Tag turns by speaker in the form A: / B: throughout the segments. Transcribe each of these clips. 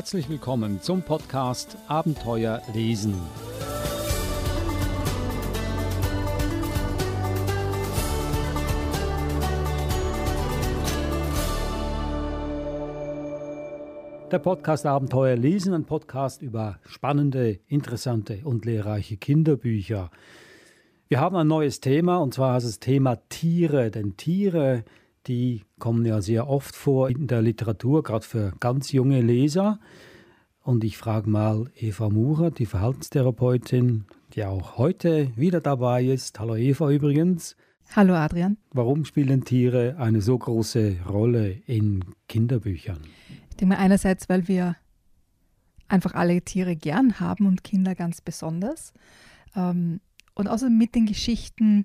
A: Herzlich willkommen zum Podcast Abenteuer lesen. Der Podcast Abenteuer lesen, ein Podcast über spannende, interessante und lehrreiche Kinderbücher. Wir haben ein neues Thema und zwar ist das Thema Tiere, denn Tiere die kommen ja sehr oft vor in der Literatur, gerade für ganz junge Leser. Und ich frage mal Eva Murer, die Verhaltenstherapeutin, die auch heute wieder dabei ist. Hallo Eva übrigens.
B: Hallo Adrian.
A: Warum spielen Tiere eine so große Rolle in Kinderbüchern?
B: Ich denke mal einerseits, weil wir einfach alle Tiere gern haben und Kinder ganz besonders. Ähm, und außerdem mit den Geschichten,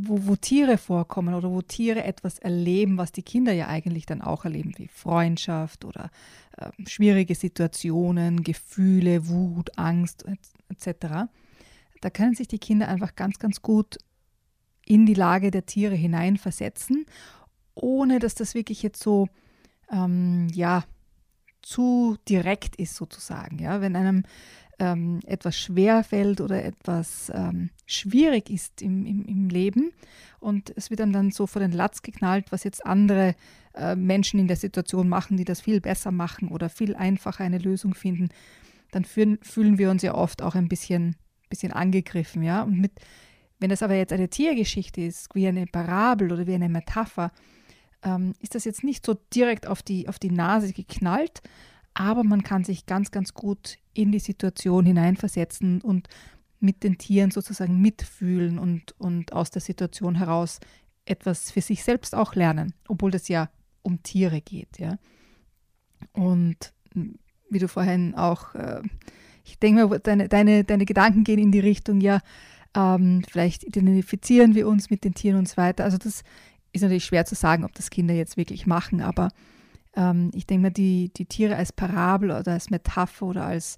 B: wo, wo Tiere vorkommen oder wo Tiere etwas erleben, was die Kinder ja eigentlich dann auch erleben, wie Freundschaft oder äh, schwierige Situationen, Gefühle, Wut, Angst etc. Da können sich die Kinder einfach ganz, ganz gut in die Lage der Tiere hineinversetzen, ohne dass das wirklich jetzt so, ähm, ja, zu direkt ist sozusagen. Ja? Wenn einem ähm, etwas schwer fällt oder etwas ähm, schwierig ist im, im, im, Leben und es wird einem dann so vor den Latz geknallt, was jetzt andere äh, Menschen in der Situation machen, die das viel besser machen oder viel einfacher eine Lösung finden, dann fühlen, fühlen wir uns ja oft auch ein bisschen, bisschen angegriffen. Ja? Und mit, wenn das aber jetzt eine Tiergeschichte ist, wie eine Parabel oder wie eine Metapher, ähm, ist das jetzt nicht so direkt auf die, auf die Nase geknallt, aber man kann sich ganz, ganz gut in die Situation hineinversetzen und mit den Tieren sozusagen mitfühlen und, und aus der Situation heraus etwas für sich selbst auch lernen, obwohl das ja um Tiere geht. Ja. Und wie du vorhin auch, äh, ich denke mal, deine, deine, deine Gedanken gehen in die Richtung, ja, ähm, vielleicht identifizieren wir uns mit den Tieren und so weiter. Also das ist natürlich schwer zu sagen, ob das Kinder jetzt wirklich machen, aber ähm, ich denke mal, die, die Tiere als Parabel oder als Metapher oder als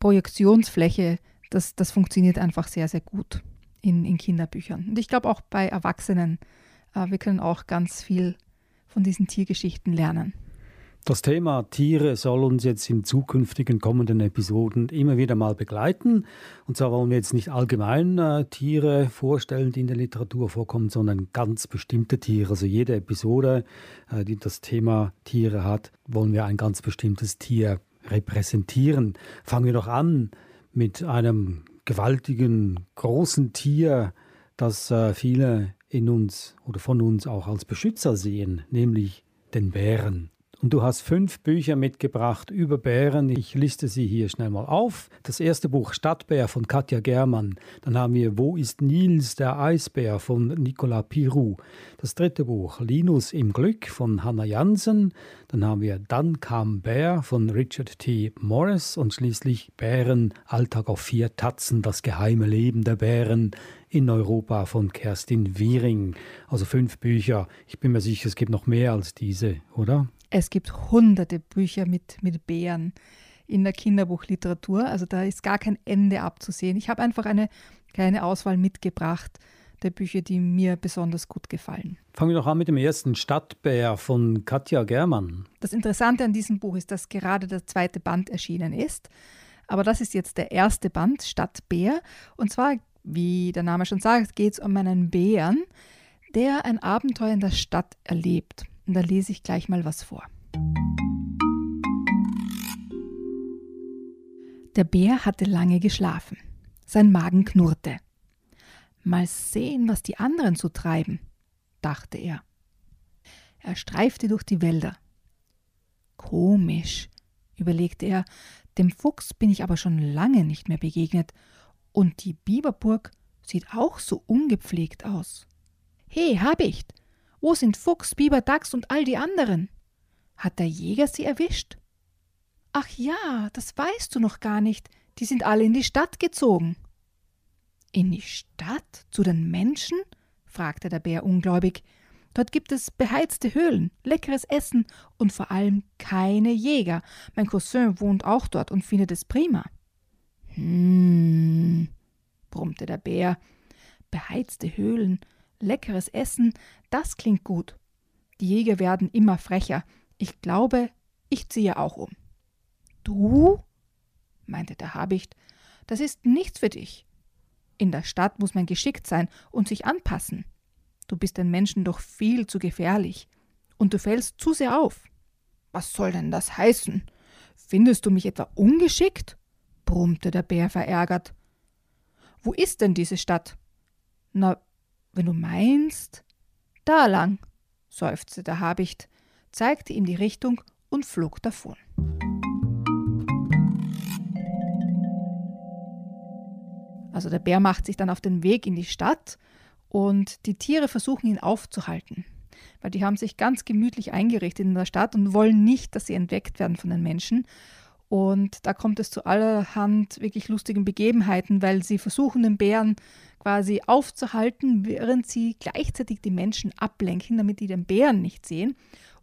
B: Projektionsfläche, das, das funktioniert einfach sehr, sehr gut in, in Kinderbüchern. Und ich glaube auch bei Erwachsenen, äh, wir können auch ganz viel von diesen Tiergeschichten lernen.
A: Das Thema Tiere soll uns jetzt in zukünftigen kommenden Episoden immer wieder mal begleiten. Und zwar wollen wir jetzt nicht allgemein äh, Tiere vorstellen, die in der Literatur vorkommen, sondern ganz bestimmte Tiere. Also jede Episode, äh, die das Thema Tiere hat, wollen wir ein ganz bestimmtes Tier repräsentieren. Fangen wir doch an mit einem gewaltigen, großen Tier, das äh, viele in uns oder von uns auch als Beschützer sehen, nämlich den Bären. Und du hast fünf Bücher mitgebracht über Bären. Ich liste sie hier schnell mal auf. Das erste Buch Stadtbär von Katja Germann. Dann haben wir Wo ist Nils, der Eisbär von Nicolas Pirou. Das dritte Buch Linus im Glück von Hannah Jansen. Dann haben wir Dann kam Bär von Richard T. Morris. Und schließlich Bären, Alltag auf vier Tatzen, das geheime Leben der Bären in Europa von Kerstin Wiering. Also fünf Bücher. Ich bin mir sicher, es gibt noch mehr als diese, oder?
B: Es gibt hunderte Bücher mit, mit Bären in der Kinderbuchliteratur. Also da ist gar kein Ende abzusehen. Ich habe einfach eine kleine Auswahl mitgebracht der Bücher, die mir besonders gut gefallen.
A: Fangen wir doch an mit dem ersten Stadtbär von Katja Germann.
B: Das Interessante an diesem Buch ist, dass gerade der zweite Band erschienen ist. Aber das ist jetzt der erste Band, Stadtbär. Und zwar, wie der Name schon sagt, geht es um einen Bären, der ein Abenteuer in der Stadt erlebt. Und da lese ich gleich mal was vor. Der Bär hatte lange geschlafen. Sein Magen knurrte. Mal sehen, was die anderen so treiben, dachte er. Er streifte durch die Wälder. Komisch, überlegte er, dem Fuchs bin ich aber schon lange nicht mehr begegnet, und die Biberburg sieht auch so ungepflegt aus. He, Habicht, wo sind Fuchs, Biber, Dachs und all die anderen? Hat der Jäger sie erwischt? Ach ja, das weißt du noch gar nicht. Die sind alle in die Stadt gezogen. In die Stadt? Zu den Menschen? fragte der Bär ungläubig. Dort gibt es beheizte Höhlen, leckeres Essen und vor allem keine Jäger. Mein Cousin wohnt auch dort und findet es prima. Hm, brummte der Bär. Beheizte Höhlen, leckeres Essen, das klingt gut. Die Jäger werden immer frecher. Ich glaube, ich ziehe auch um. Du? meinte der Habicht, das ist nichts für dich. In der Stadt muss man geschickt sein und sich anpassen. Du bist den Menschen doch viel zu gefährlich. Und du fällst zu sehr auf. Was soll denn das heißen? Findest du mich etwa ungeschickt? brummte der Bär verärgert. Wo ist denn diese Stadt? Na, wenn du meinst. Da lang, seufzte der Habicht, zeigte ihm die Richtung und flog davon. Also der Bär macht sich dann auf den Weg in die Stadt und die Tiere versuchen ihn aufzuhalten, weil die haben sich ganz gemütlich eingerichtet in der Stadt und wollen nicht, dass sie entdeckt werden von den Menschen. Und da kommt es zu allerhand wirklich lustigen Begebenheiten, weil sie versuchen, den Bären quasi aufzuhalten, während sie gleichzeitig die Menschen ablenken, damit die den Bären nicht sehen.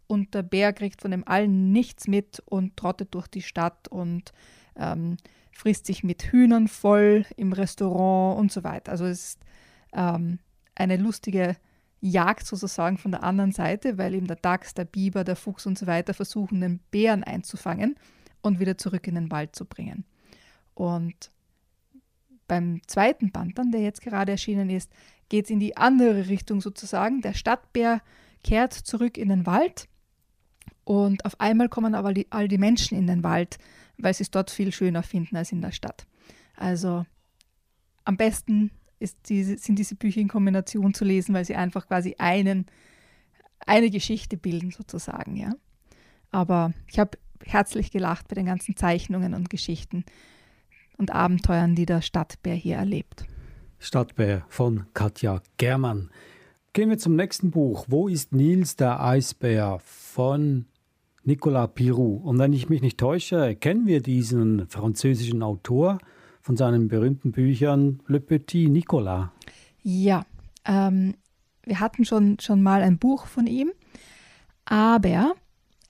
B: Und der Bär kriegt von dem allen nichts mit und trottet durch die Stadt und ähm, frisst sich mit Hühnern voll im Restaurant und so weiter. Also es ist ähm, eine lustige Jagd sozusagen von der anderen Seite, weil eben der Dachs, der Biber, der Fuchs und so weiter versuchen, den Bären einzufangen und wieder zurück in den Wald zu bringen. Und beim zweiten Band dann, der jetzt gerade erschienen ist, geht es in die andere Richtung sozusagen. Der Stadtbär kehrt zurück in den Wald und auf einmal kommen aber die, all die Menschen in den Wald, weil sie es dort viel schöner finden als in der Stadt. Also am besten diese, sind diese Bücher in Kombination zu lesen, weil sie einfach quasi einen, eine Geschichte bilden sozusagen, ja. Aber ich habe herzlich gelacht bei den ganzen Zeichnungen und Geschichten und Abenteuern, die der Stadtbär hier erlebt.
A: Stadtbär von Katja Germann. Gehen wir zum nächsten Buch. Wo ist Nils der Eisbär von Nicolas Pirou. Und wenn ich mich nicht täusche, kennen wir diesen französischen Autor von seinen berühmten Büchern Le Petit Nicolas.
B: Ja, ähm, wir hatten schon, schon mal ein Buch von ihm, aber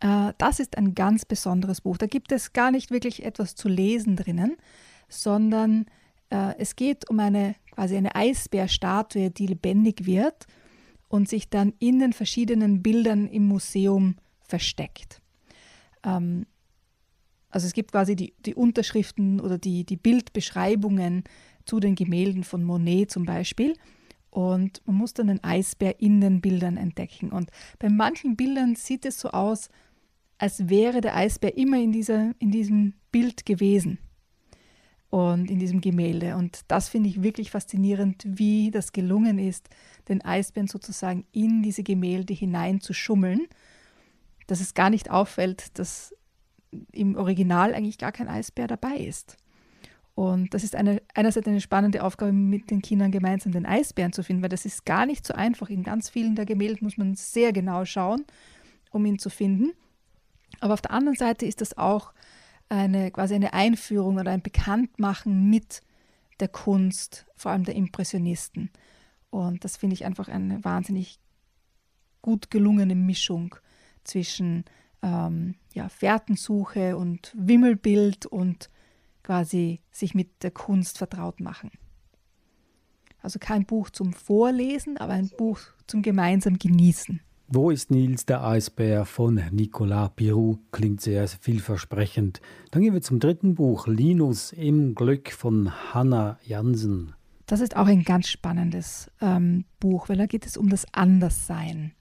B: äh, das ist ein ganz besonderes Buch. Da gibt es gar nicht wirklich etwas zu lesen drinnen, sondern äh, es geht um eine quasi eine Eisbärstatue, die lebendig wird und sich dann in den verschiedenen Bildern im Museum versteckt. Ähm, also es gibt quasi die, die Unterschriften oder die, die Bildbeschreibungen zu den Gemälden von Monet zum Beispiel. Und man muss dann den Eisbär in den Bildern entdecken. Und bei manchen Bildern sieht es so aus, als wäre der Eisbär immer in, dieser, in diesem Bild gewesen und in diesem Gemälde. Und das finde ich wirklich faszinierend, wie das gelungen ist, den Eisbären sozusagen in diese Gemälde hinein zu schummeln dass es gar nicht auffällt, dass im Original eigentlich gar kein Eisbär dabei ist. Und das ist eine, einerseits eine spannende Aufgabe, mit den Kindern gemeinsam den Eisbären zu finden, weil das ist gar nicht so einfach. In ganz vielen der Gemälde muss man sehr genau schauen, um ihn zu finden. Aber auf der anderen Seite ist das auch eine quasi eine Einführung oder ein Bekanntmachen mit der Kunst, vor allem der Impressionisten. Und das finde ich einfach eine wahnsinnig gut gelungene Mischung zwischen ähm, ja, Fährtensuche und Wimmelbild und quasi sich mit der Kunst vertraut machen. Also kein Buch zum Vorlesen, aber ein Buch zum gemeinsam Genießen.
A: Wo ist Nils der Eisbär von Nicolas Pirou? Klingt sehr vielversprechend. Dann gehen wir zum dritten Buch, Linus im Glück von Hannah Jansen.
B: Das ist auch ein ganz spannendes ähm, Buch, weil da geht es um das Anderssein.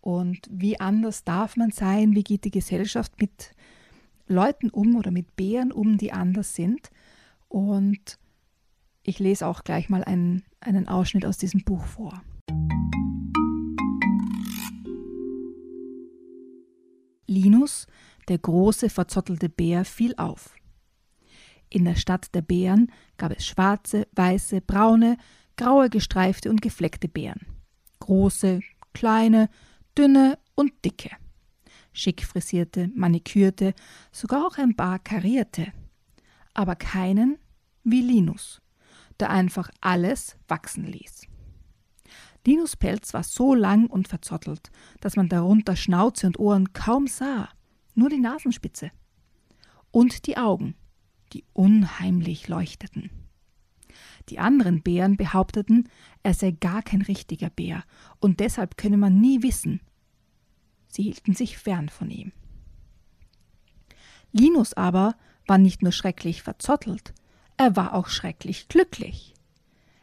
B: Und wie anders darf man sein? Wie geht die Gesellschaft mit Leuten um oder mit Bären um, die anders sind? Und ich lese auch gleich mal einen, einen Ausschnitt aus diesem Buch vor. Linus, der große, verzottelte Bär, fiel auf. In der Stadt der Bären gab es schwarze, weiße, braune, graue, gestreifte und gefleckte Bären. Große, kleine, dünne und dicke. Schick frisierte, manikürte, sogar auch ein paar karierte. Aber keinen wie Linus, der einfach alles wachsen ließ. Linus Pelz war so lang und verzottelt, dass man darunter Schnauze und Ohren kaum sah, nur die Nasenspitze. Und die Augen, die unheimlich leuchteten. Die anderen Bären behaupteten, er sei gar kein richtiger Bär und deshalb könne man nie wissen. Sie hielten sich fern von ihm. Linus aber war nicht nur schrecklich verzottelt, er war auch schrecklich glücklich.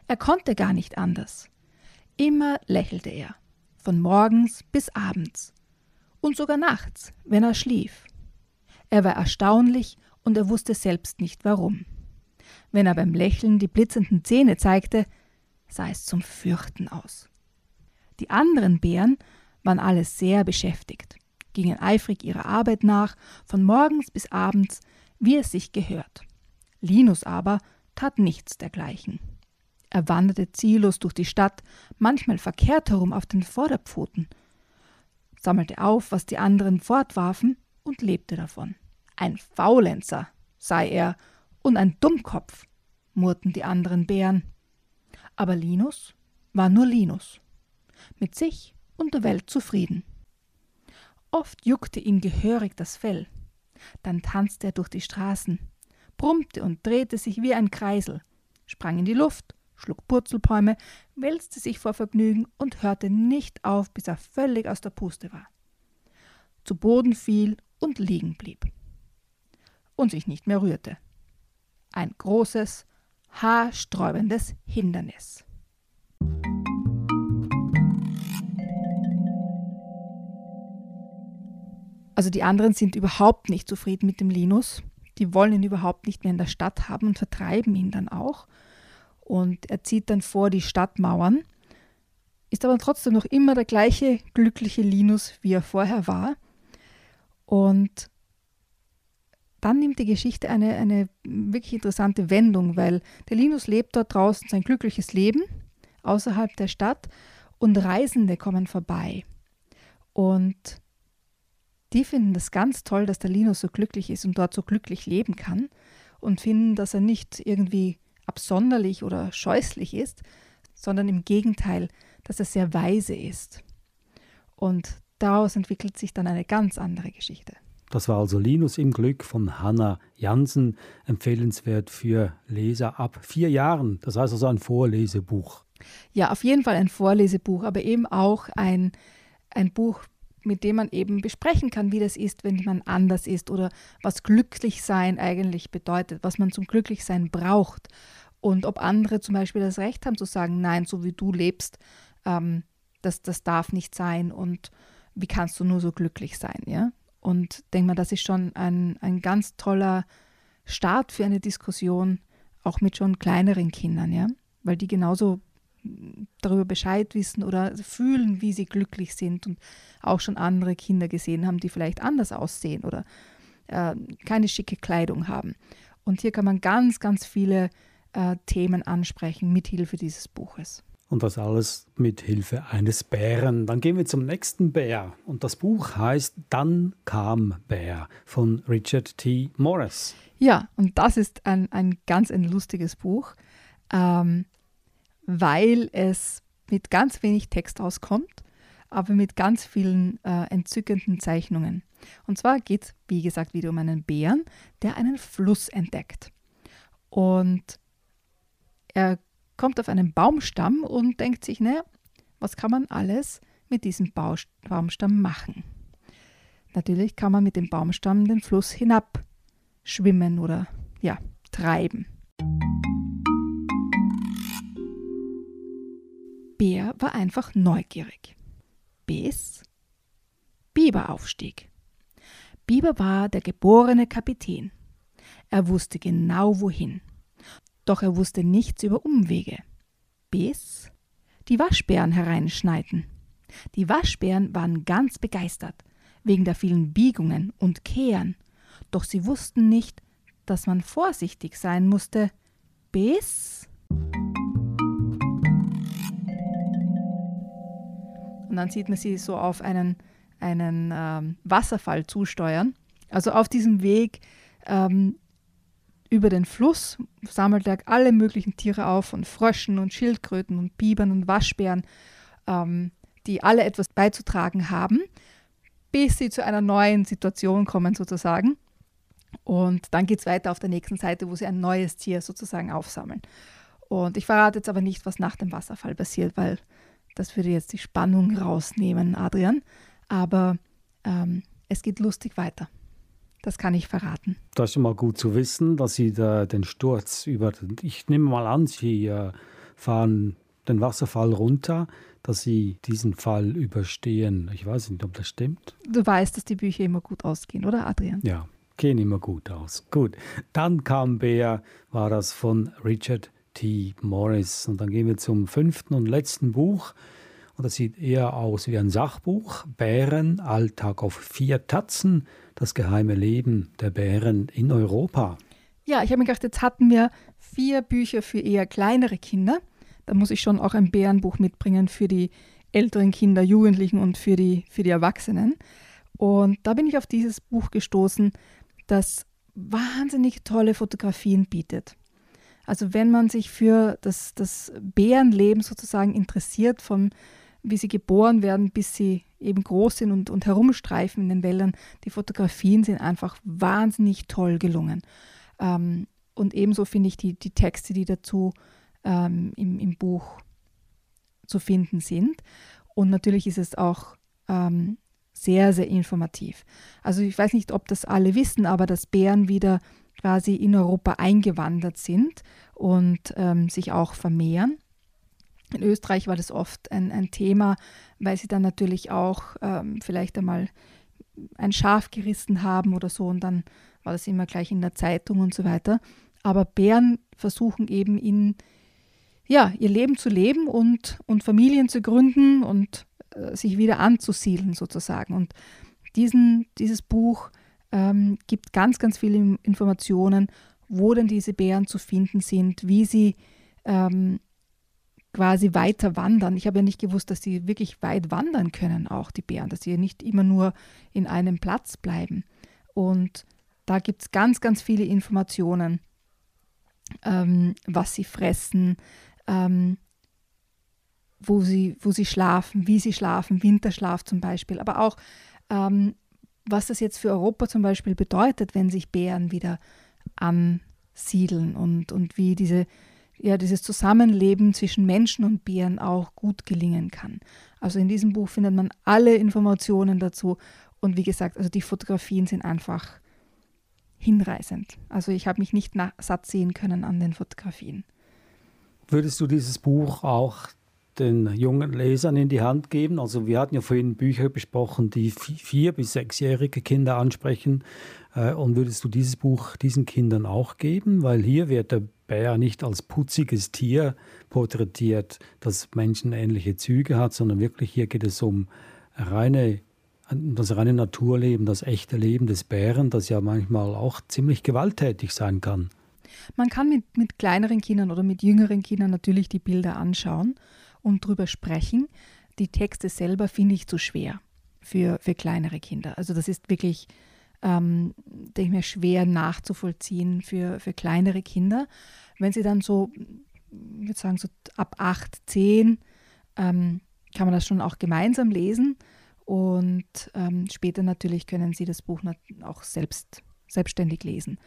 B: Er konnte gar nicht anders. Immer lächelte er, von morgens bis abends und sogar nachts, wenn er schlief. Er war erstaunlich und er wusste selbst nicht warum. Wenn er beim Lächeln die blitzenden Zähne zeigte, sah es zum Fürchten aus. Die anderen Bären waren alle sehr beschäftigt, gingen eifrig ihrer Arbeit nach, von morgens bis abends, wie es sich gehört. Linus aber tat nichts dergleichen. Er wanderte ziellos durch die Stadt, manchmal verkehrt herum auf den Vorderpfoten, sammelte auf, was die anderen fortwarfen und lebte davon. Ein Faulenzer sei er und ein Dummkopf, murrten die anderen Bären. Aber Linus war nur Linus, mit sich und der Welt zufrieden. Oft juckte ihm gehörig das Fell, dann tanzte er durch die Straßen, brummte und drehte sich wie ein Kreisel, sprang in die Luft, schlug Purzelbäume, wälzte sich vor Vergnügen und hörte nicht auf, bis er völlig aus der Puste war. Zu Boden fiel und liegen blieb. Und sich nicht mehr rührte. Ein großes, haarsträubendes Hindernis. Also die anderen sind überhaupt nicht zufrieden mit dem Linus. Die wollen ihn überhaupt nicht mehr in der Stadt haben und vertreiben ihn dann auch. Und er zieht dann vor die Stadtmauern, ist aber trotzdem noch immer der gleiche glückliche Linus, wie er vorher war. Und dann nimmt die Geschichte eine, eine wirklich interessante Wendung, weil der Linus lebt dort draußen sein glückliches Leben außerhalb der Stadt und Reisende kommen vorbei. Und die finden das ganz toll, dass der Linus so glücklich ist und dort so glücklich leben kann und finden, dass er nicht irgendwie absonderlich oder scheußlich ist, sondern im Gegenteil, dass er sehr weise ist. Und daraus entwickelt sich dann eine ganz andere Geschichte.
A: Das war also Linus im Glück von Hanna Jansen, empfehlenswert für Leser ab vier Jahren. Das heißt also ein Vorlesebuch.
B: Ja, auf jeden Fall ein Vorlesebuch, aber eben auch ein, ein Buch, mit dem man eben besprechen kann, wie das ist, wenn man anders ist oder was Glücklichsein eigentlich bedeutet, was man zum Glücklichsein braucht und ob andere zum Beispiel das Recht haben zu sagen, nein, so wie du lebst, ähm, das, das darf nicht sein und wie kannst du nur so glücklich sein, ja? Und denke mal, das ist schon ein, ein ganz toller Start für eine Diskussion, auch mit schon kleineren Kindern, ja, weil die genauso darüber Bescheid wissen oder fühlen, wie sie glücklich sind und auch schon andere Kinder gesehen haben, die vielleicht anders aussehen oder äh, keine schicke Kleidung haben. Und hier kann man ganz, ganz viele äh, Themen ansprechen mit Hilfe dieses Buches.
A: Und das alles mit Hilfe eines Bären. Dann gehen wir zum nächsten Bär. Und das Buch heißt Dann kam Bär von Richard T. Morris.
B: Ja, und das ist ein, ein ganz ein lustiges Buch. Ähm, weil es mit ganz wenig Text auskommt, aber mit ganz vielen äh, entzückenden Zeichnungen. Und zwar geht es, wie gesagt, wieder um einen Bären, der einen Fluss entdeckt. Und er kommt auf einen Baumstamm und denkt sich, naja, was kann man alles mit diesem Baumstamm machen? Natürlich kann man mit dem Baumstamm den Fluss hinab schwimmen oder ja, treiben. Bär war einfach neugierig. Bis Biber aufstieg. Biber war der geborene Kapitän. Er wusste genau wohin. Doch er wusste nichts über Umwege. Bis die Waschbären hereinschneiten. Die Waschbären waren ganz begeistert, wegen der vielen Biegungen und Kehren. Doch sie wussten nicht, dass man vorsichtig sein musste, bis und dann sieht man sie so auf einen, einen ähm, Wasserfall zusteuern. Also auf diesem Weg ähm, über den Fluss sammelt er alle möglichen Tiere auf, von Fröschen und Schildkröten und Bibern und Waschbären, ähm, die alle etwas beizutragen haben, bis sie zu einer neuen Situation kommen sozusagen. Und dann geht es weiter auf der nächsten Seite, wo sie ein neues Tier sozusagen aufsammeln. Und ich verrate jetzt aber nicht, was nach dem Wasserfall passiert, weil das würde jetzt die Spannung rausnehmen, Adrian. Aber ähm, es geht lustig weiter. Das kann ich verraten.
A: Das ist schon mal gut zu wissen, dass Sie da den Sturz über. Ich nehme mal an, Sie äh, fahren den Wasserfall runter, dass Sie diesen Fall überstehen. Ich weiß nicht, ob das stimmt.
B: Du weißt, dass die Bücher immer gut ausgehen, oder Adrian?
A: Ja, gehen immer gut aus. Gut. Dann kam Bär, war das von Richard T. Morris. Und dann gehen wir zum fünften und letzten Buch. Und das sieht eher aus wie ein Sachbuch. Bären, Alltag auf vier Tatzen das geheime Leben der Bären in Europa.
B: Ja, ich habe mir gedacht, jetzt hatten wir vier Bücher für eher kleinere Kinder. Da muss ich schon auch ein Bärenbuch mitbringen für die älteren Kinder, Jugendlichen und für die, für die Erwachsenen. Und da bin ich auf dieses Buch gestoßen, das wahnsinnig tolle Fotografien bietet. Also wenn man sich für das, das Bärenleben sozusagen interessiert, vom wie sie geboren werden, bis sie eben groß sind und, und herumstreifen in den Wäldern. Die Fotografien sind einfach wahnsinnig toll gelungen. Ähm, und ebenso finde ich die, die Texte, die dazu ähm, im, im Buch zu finden sind. Und natürlich ist es auch ähm, sehr, sehr informativ. Also ich weiß nicht, ob das alle wissen, aber dass Bären wieder quasi in Europa eingewandert sind und ähm, sich auch vermehren. In Österreich war das oft ein, ein Thema, weil sie dann natürlich auch ähm, vielleicht einmal ein Schaf gerissen haben oder so und dann war das immer gleich in der Zeitung und so weiter. Aber Bären versuchen eben in, ja, ihr Leben zu leben und, und Familien zu gründen und äh, sich wieder anzusiedeln sozusagen. Und diesen, dieses Buch ähm, gibt ganz, ganz viele Informationen, wo denn diese Bären zu finden sind, wie sie ähm, quasi weiter wandern. Ich habe ja nicht gewusst, dass sie wirklich weit wandern können, auch die Bären, dass sie nicht immer nur in einem Platz bleiben. Und da gibt es ganz, ganz viele Informationen, ähm, was sie fressen, ähm, wo, sie, wo sie schlafen, wie sie schlafen, Winterschlaf zum Beispiel, aber auch ähm, was das jetzt für Europa zum Beispiel bedeutet, wenn sich Bären wieder ansiedeln und, und wie diese ja, dieses Zusammenleben zwischen Menschen und Bären auch gut gelingen kann. Also in diesem Buch findet man alle Informationen dazu und wie gesagt, also die Fotografien sind einfach hinreißend. Also ich habe mich nicht satt sehen können an den Fotografien.
A: Würdest du dieses Buch auch den jungen Lesern in die Hand geben? Also wir hatten ja vorhin Bücher besprochen, die vier- bis sechsjährige Kinder ansprechen. Äh, und würdest du dieses Buch diesen Kindern auch geben? Weil hier wird der Bär nicht als putziges Tier porträtiert, das menschenähnliche Züge hat, sondern wirklich hier geht es um reine, das reine Naturleben, das echte Leben des Bären, das ja manchmal auch ziemlich gewalttätig sein kann.
B: Man kann mit, mit kleineren Kindern oder mit jüngeren Kindern natürlich die Bilder anschauen und drüber sprechen. Die Texte selber finde ich zu schwer für, für kleinere Kinder. Also das ist wirklich ähm, denke ich mir, schwer nachzuvollziehen für, für kleinere Kinder. Wenn sie dann so, ich würde sagen, so ab 8, 10, ähm, kann man das schon auch gemeinsam lesen. Und ähm, später natürlich können sie das Buch auch selbst, selbstständig lesen.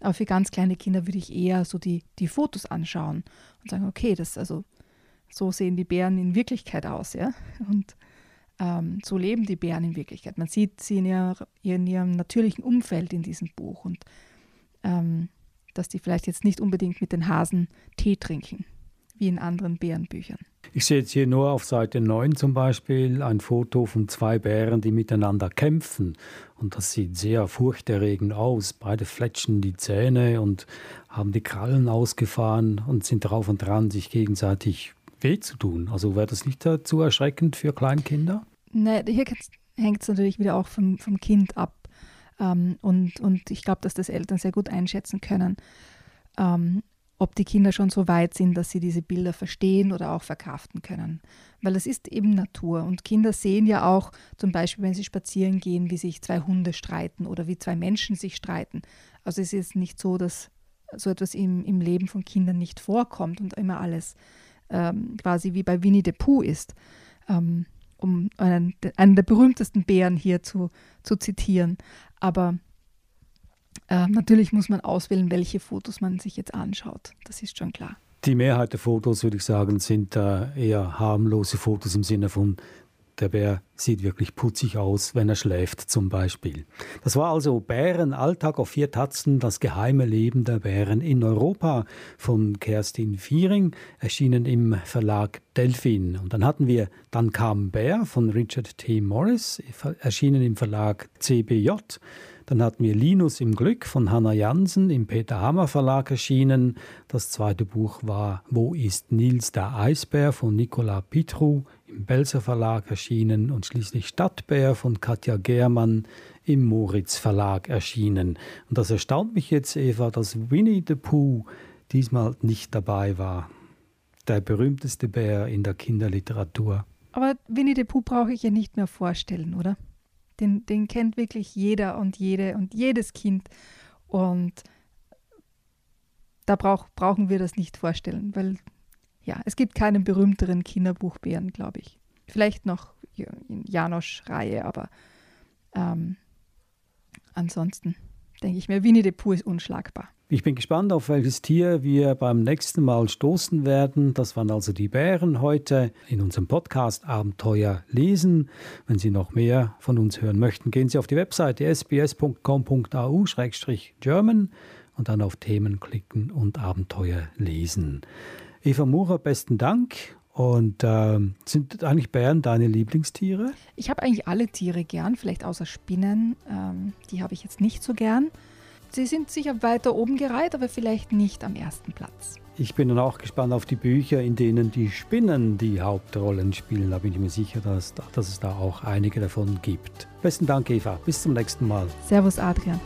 B: Aber für ganz kleine Kinder würde ich eher so die, die Fotos anschauen und sagen, okay, das also so sehen die Bären in Wirklichkeit aus, ja. Und ähm, so leben die Bären in Wirklichkeit. Man sieht sie in, ihr, in ihrem natürlichen Umfeld in diesem Buch und ähm, dass die vielleicht jetzt nicht unbedingt mit den Hasen Tee trinken, wie in anderen Bärenbüchern.
A: Ich sehe jetzt hier nur auf Seite 9 zum Beispiel ein Foto von zwei Bären, die miteinander kämpfen. Und das sieht sehr furchterregend aus. Beide fletschen die Zähne und haben die Krallen ausgefahren und sind drauf und dran, sich gegenseitig weh zu tun. Also wäre das nicht zu erschreckend für Kleinkinder?
B: Nein, hier hängt es natürlich wieder auch vom, vom Kind ab. Ähm, und, und ich glaube, dass das Eltern sehr gut einschätzen können, ähm, ob die Kinder schon so weit sind, dass sie diese Bilder verstehen oder auch verkraften können. Weil es ist eben Natur. Und Kinder sehen ja auch, zum Beispiel, wenn sie spazieren gehen, wie sich zwei Hunde streiten oder wie zwei Menschen sich streiten. Also es ist nicht so, dass so etwas im, im Leben von Kindern nicht vorkommt und immer alles ähm, quasi wie bei Winnie the Pooh ist, ähm, um einen, einen der berühmtesten Bären hier zu, zu zitieren. Aber äh, natürlich muss man auswählen, welche Fotos man sich jetzt anschaut. Das ist schon klar.
A: Die Mehrheit der Fotos, würde ich sagen, sind äh, eher harmlose Fotos im Sinne von der Bär sieht wirklich putzig aus, wenn er schläft zum Beispiel. Das war also Bären Alltag auf vier Tatzen, das geheime Leben der Bären in Europa von Kerstin Viering, erschienen im Verlag Delphin. Und dann hatten wir Dann kam Bär von Richard T. Morris, erschienen im Verlag CBJ. Dann hatten wir Linus im Glück von Hannah Jansen im Peter Hammer Verlag erschienen. Das zweite Buch war Wo ist Nils der Eisbär von Nicola Pitru im Belser Verlag erschienen und schließlich Stadtbär von Katja Germann im Moritz Verlag erschienen. Und das erstaunt mich jetzt, Eva, dass Winnie the Pooh diesmal nicht dabei war. Der berühmteste Bär in der Kinderliteratur.
B: Aber Winnie the Pooh brauche ich ja nicht mehr vorstellen, oder? Den, den kennt wirklich jeder und jede und jedes Kind. Und da brauch, brauchen wir das nicht vorstellen, weil ja, es gibt keinen berühmteren Kinderbuchbären, glaube ich. Vielleicht noch in Janosch-Reihe, aber ähm, ansonsten denke ich mir, Winnie the Pooh ist unschlagbar.
A: Ich bin gespannt, auf welches Tier wir beim nächsten Mal stoßen werden. Das waren also die Bären heute in unserem Podcast Abenteuer lesen. Wenn Sie noch mehr von uns hören möchten, gehen Sie auf die Webseite sbs.com.au-german und dann auf Themen klicken und Abenteuer lesen. Eva Murer, besten Dank. Und äh, sind eigentlich Bären deine Lieblingstiere?
B: Ich habe eigentlich alle Tiere gern, vielleicht außer Spinnen. Ähm, die habe ich jetzt nicht so gern. Sie sind sicher weiter oben gereiht, aber vielleicht nicht am ersten Platz.
A: Ich bin dann auch gespannt auf die Bücher, in denen die Spinnen die Hauptrollen spielen. Da bin ich mir sicher, dass, dass es da auch einige davon gibt. Besten Dank, Eva. Bis zum nächsten Mal.
B: Servus, Adrian.